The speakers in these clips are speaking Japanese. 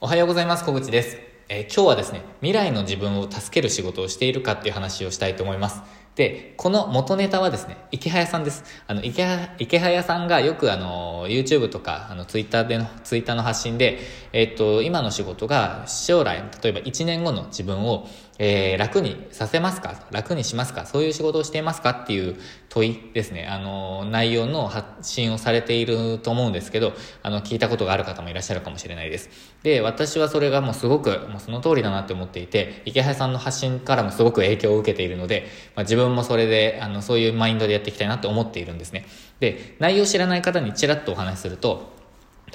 おはようございます。小口です。えー今日はですね、未来の自分を助ける仕事をしているかっていう話をしたいと思います。で、この元ネタはですね、池早さんです。あの、池早池早さんがよくあの、YouTube とか、あの、Twitter での、Twitter の発信で、えっと、今の仕事が将来、例えば1年後の自分を、えー楽にさせますか？楽にしますか？そういう仕事をしていますか？っていう問いですね。あの、内容の発信をされていると思うんですけど、あの、聞いたことがある方もいらっしゃるかもしれないです。で、私はそれがもうすごく、もうその通りだなって思っていて、池原さんの発信からもすごく影響を受けているので、まあ、自分分もそれで、あの、そういうマインドでやっていきたいなと思っているんですね。で、内容を知らない方にちらっとお話しすると、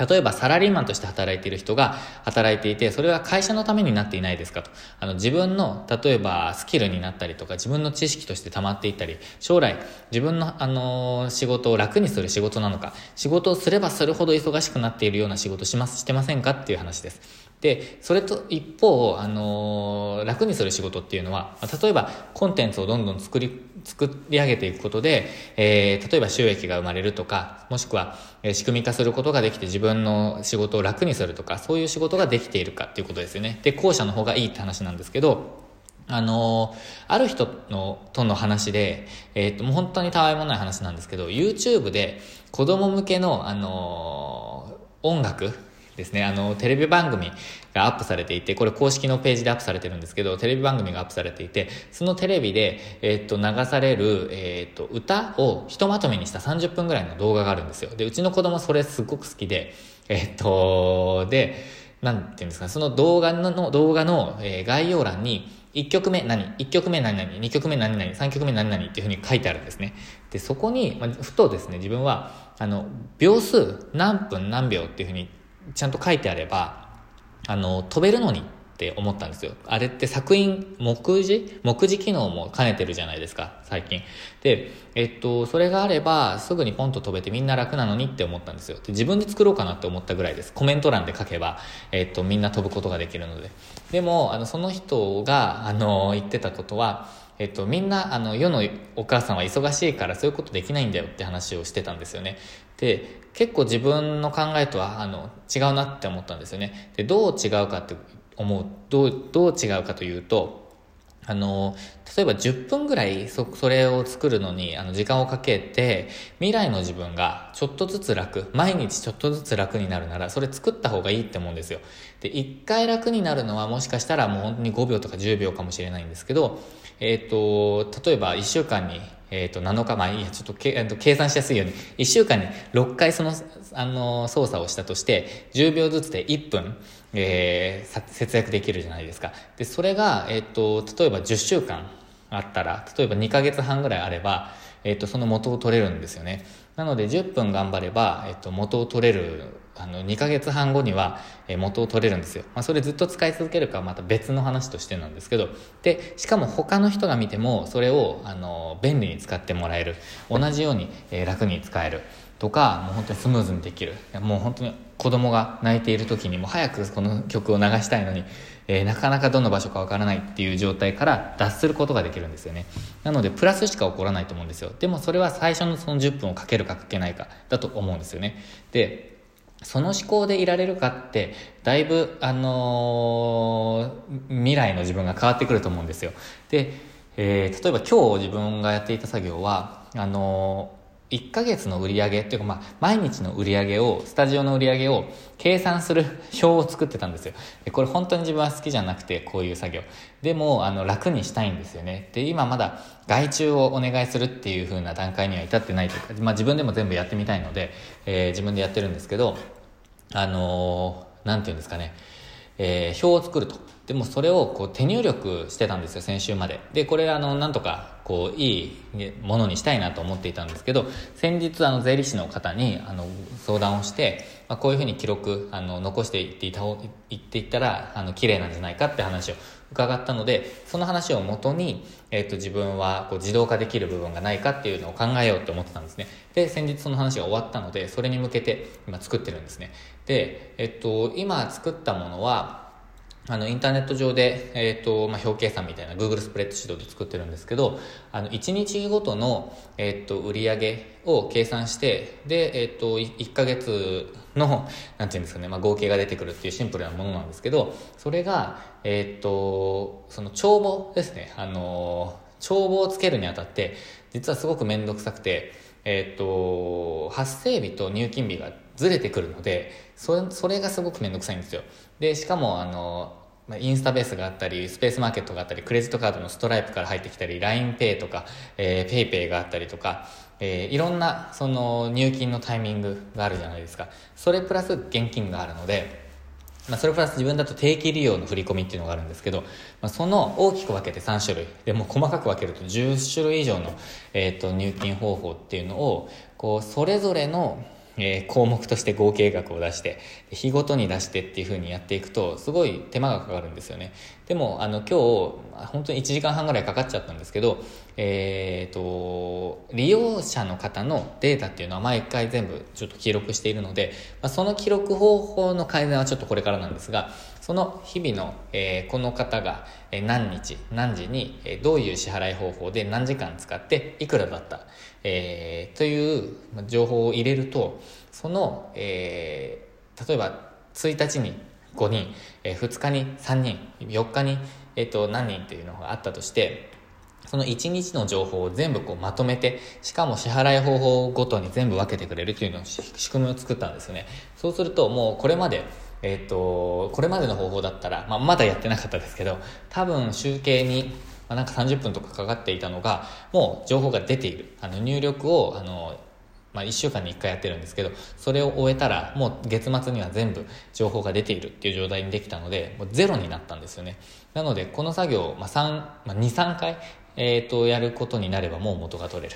例えばサラリーマンとして働いている人が働いていて、それは会社のためになっていないですかと。あの自分の、例えばスキルになったりとか、自分の知識として溜まっていったり、将来自分の、あの仕事を楽にする仕事なのか、仕事をすればするほど忙しくなっているような仕事します、してませんかっていう話です。で、それと一方、あのー楽にする仕事っていうのは、例えばコンテンツをどんどん作り、作り上げていくことで、えー例えば収益が生まれるとか、もしくは、え仕組み化することができて自分の仕事を楽にするとか、そういう仕事ができているかっていうことですよね。で、後者の方がいいって話なんですけど、あのある人の、との話で、えっ、と、もう本当にたわいもない話なんですけど、YouTube で子供向けの、あの音楽ですね、あの、テレビ番組がアップされていて、これ公式のページでアップされてるんですけど、テレビ番組がアップされていて、そのテレビで、えっ、と、流される、えっ、と、歌をひとまとめにした30分ぐらいの動画があるんですよ。で、うちの子供それすごく好きで、えっ、と、で、なんていうんですか、その動画の、動画の、え概要欄に、1曲目何 ?1 曲目何々 ?2 曲目何々 ?3 曲目何々っていうふうに書いてあるんですね。で、そこに、まあ、ふとですね、自分は、あの、秒数何分何秒っていうふうにちゃんと書いてあれば、あの、飛べるのにって思ったんですよ。あれって作品、目次？目次機能も兼ねてるじゃないですか、最近。で、えっと、それがあれば、すぐにポンと飛べてみんな楽なのにって思ったんですよ。で、自分で作ろうかなって思ったぐらいです。コメント欄で書けば、えっと、みんな飛ぶことができるので。でも、あの、その人が、あの、言ってたことは、えっと、みんな、あの、世のお母さんは忙しいからそういうことできないんだよって話をしてたんですよね。で、結構自分の考えとは、あの、違うなって思ったんですよね。で、どう違うかって思う、どう、どう違うかというと、あの、例えば10分ぐらいそ、それを作るのに、あの、時間をかけて、未来の自分がちょっとずつ楽、毎日ちょっとずつ楽になるなら、それ作った方がいいって思うんですよ。で、1回楽になるのはもしかしたらもう本当に5秒とか10秒かもしれないんですけど、えっ、と、例えば1週間に、えっ、と、7日、前いや、ちょっとけ、えーと計算しやすいように、1週間に6回その、あの、操作をしたとして、10秒ずつで1分、えー節約できるじゃないですか。で、それが、えっ、と、例えば10週間あったら、例えば2ヶ月半ぐらいあれば、えっ、と、その元を取れるんですよね。なので、10分頑張れば、えっ、と、元を取れる、あの、2ヶ月半後には、元を取れるんですよ。まあ、それずっと使い続けるかはまた別の話としてなんですけど、で、しかも他の人が見ても、それを、あの、便利に使ってもらえる。同じように、楽に使える。とか、もう本当にスムーズにできる。もう本当に子供が泣いている時にも早くこの曲を流したいのに、えーなかなかどの場所かわからないっていう状態から脱することができるんですよね。なので、プラスしか起こらないと思うんですよ。でもそれは最初のその10分をかけるかかけないかだと思うんですよね。で、その思考でいられるかって、だいぶ、あのー未来の自分が変わってくると思うんですよ。で、えー例えば今日自分がやっていた作業は、あの1ヶ月の売り上げっていうか、まあ、毎日の売り上げを、スタジオの売り上げを計算する表を作ってたんですよ。でこれ本当に自分は好きじゃなくて、こういう作業。でも、あの、楽にしたいんですよね。で、今まだ外注をお願いするっていう風な段階には至ってないというか、まあ自分でも全部やってみたいので、えー自分でやってるんですけど、あのーなんていうんですかね、えー表を作ると。でもそれをこう手入力してたんですよ、先週まで。で、これあの、なんとか、こう、いいものにしたいなと思っていたんですけど、先日あの、税理士の方にあの、相談をして、まあ、こういうふうに記録、あの、残していっていた、いっていったら、あの、綺麗なんじゃないかって話を伺ったので、その話をもとに、えっ、と、自分はこう自動化できる部分がないかっていうのを考えようって思ってたんですね。で、先日その話が終わったので、それに向けて今作ってるんですね。で、えっと、今作ったものは、あの、インターネット上で、えっ、ー、と、まあ、表計算みたいな Google スプレッドシートで作ってるんですけど、あの、1日ごとの、えっ、ー、と、売り上げを計算して、で、えっ、ー、と、1ヶ月の、なんていうんですかね、まあ、合計が出てくるっていうシンプルなものなんですけど、それが、えっ、と、その帳簿ですね。あの、帳簿をつけるにあたって、実はすごくめんどくさくて、えっ、と、発生日と入金日がずれてくるので、それ、それがすごくめんどくさいんですよ。で、しかも、あの、ま、インスタベースがあったり、スペースマーケットがあったり、クレジットカードのストライプから入ってきたり、LINEPay とか、えー、PayPay があったりとか、えー、いろんな、その、入金のタイミングがあるじゃないですか。それプラス現金があるので、まあ、それプラス自分だと定期利用の振り込みっていうのがあるんですけど、まあ、その大きく分けて3種類でも細かく分けると10種類以上の、えー、と入金方法っていうのをこうそれぞれのえー、項目として合計額を出して、日ごとに出してっていう風にやっていくと、すごい手間がかかるんですよね。でも、あの、今日、本当に1時間半ぐらいかかっちゃったんですけど、えっ、ー、と、利用者の方のデータっていうのは毎回全部ちょっと記録しているので、まあ、その記録方法の改善はちょっとこれからなんですが、その日々の、えー、この方が何日、何時にどういう支払い方法で何時間使っていくらだった、えー、という情報を入れると、その、えー、例えば1日に5人、えー、2日に3人、4日に、えーと、何人というのがあったとして、その1日の情報を全部こうまとめて、しかも支払い方法ごとに全部分けてくれるというのを仕組みを作ったんですよね。そうするともうこれまでえっ、ー、と、これまでの方法だったら、まあ、まだやってなかったですけど、多分集計に、まあ、なんか30分とかかかっていたのが、もう情報が出ている。あの、入力を、あの、まあ、1週間に1回やってるんですけど、それを終えたら、もう月末には全部情報が出ているっていう状態にできたので、もうゼロになったんですよね。なので、この作業、まあ、まあ、2、3回、え、ー、と、やることになればもう元が取れる。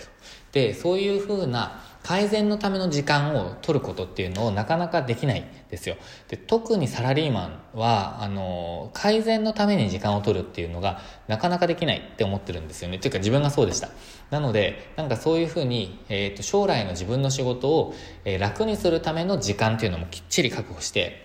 で、そういうふうな改善のための時間を取ることっていうのをなかなかできないですよ。で、特にサラリーマンは、あの、改善のために時間を取るっていうのがなかなかできないって思ってるんですよね。というか自分がそうでした。なので、なんかそういうふうに、えっ、ー、と、将来の自分の仕事を、えー、楽にするための時間っていうのもきっちり確保して、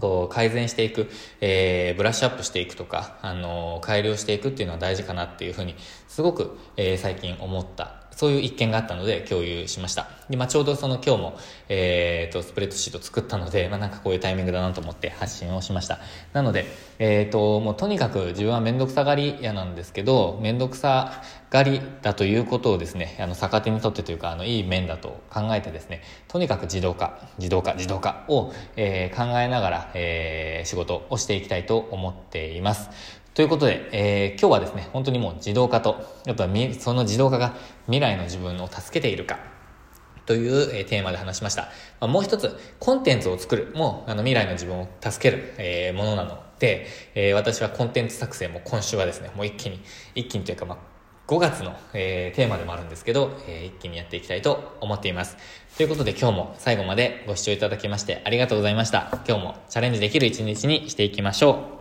こう改善していく、えー、ブラッシュアップしていくとか、あの改良していくっていうのは大事かなっていうふうに、すごく、えー、最近思ったそういう一件があったので共有しました。で、まあ、ちょうどその今日も、えっ、ー、と、スプレッドシート作ったので、まあ、なんかこういうタイミングだなと思って発信をしました。なので、えっ、ー、と、もうとにかく自分はめんどくさがり屋なんですけど、めんどくさがりだということをですね、あの、逆手にとってというか、あの、いい面だと考えてですね、とにかく自動化、自動化、自動化を、えー、考えながら、えー、仕事をしていきたいと思っています。ということで、えー、今日はですね、本当にもう自動化と、やっぱその自動化が未来の自分を助けているか、という、え、テーマで話しました。まあ、もう一つ、コンテンツを作るもあの未来の自分を助ける、えー、ものなので、えー、私はコンテンツ作成も今週はですね、もう一気に、一気にというか、まあ、5月の、えー、テーマでもあるんですけど、えー、一気にやっていきたいと思っています。ということで今日も最後までご視聴いただきましてありがとうございました。今日もチャレンジできる一日にしていきましょう。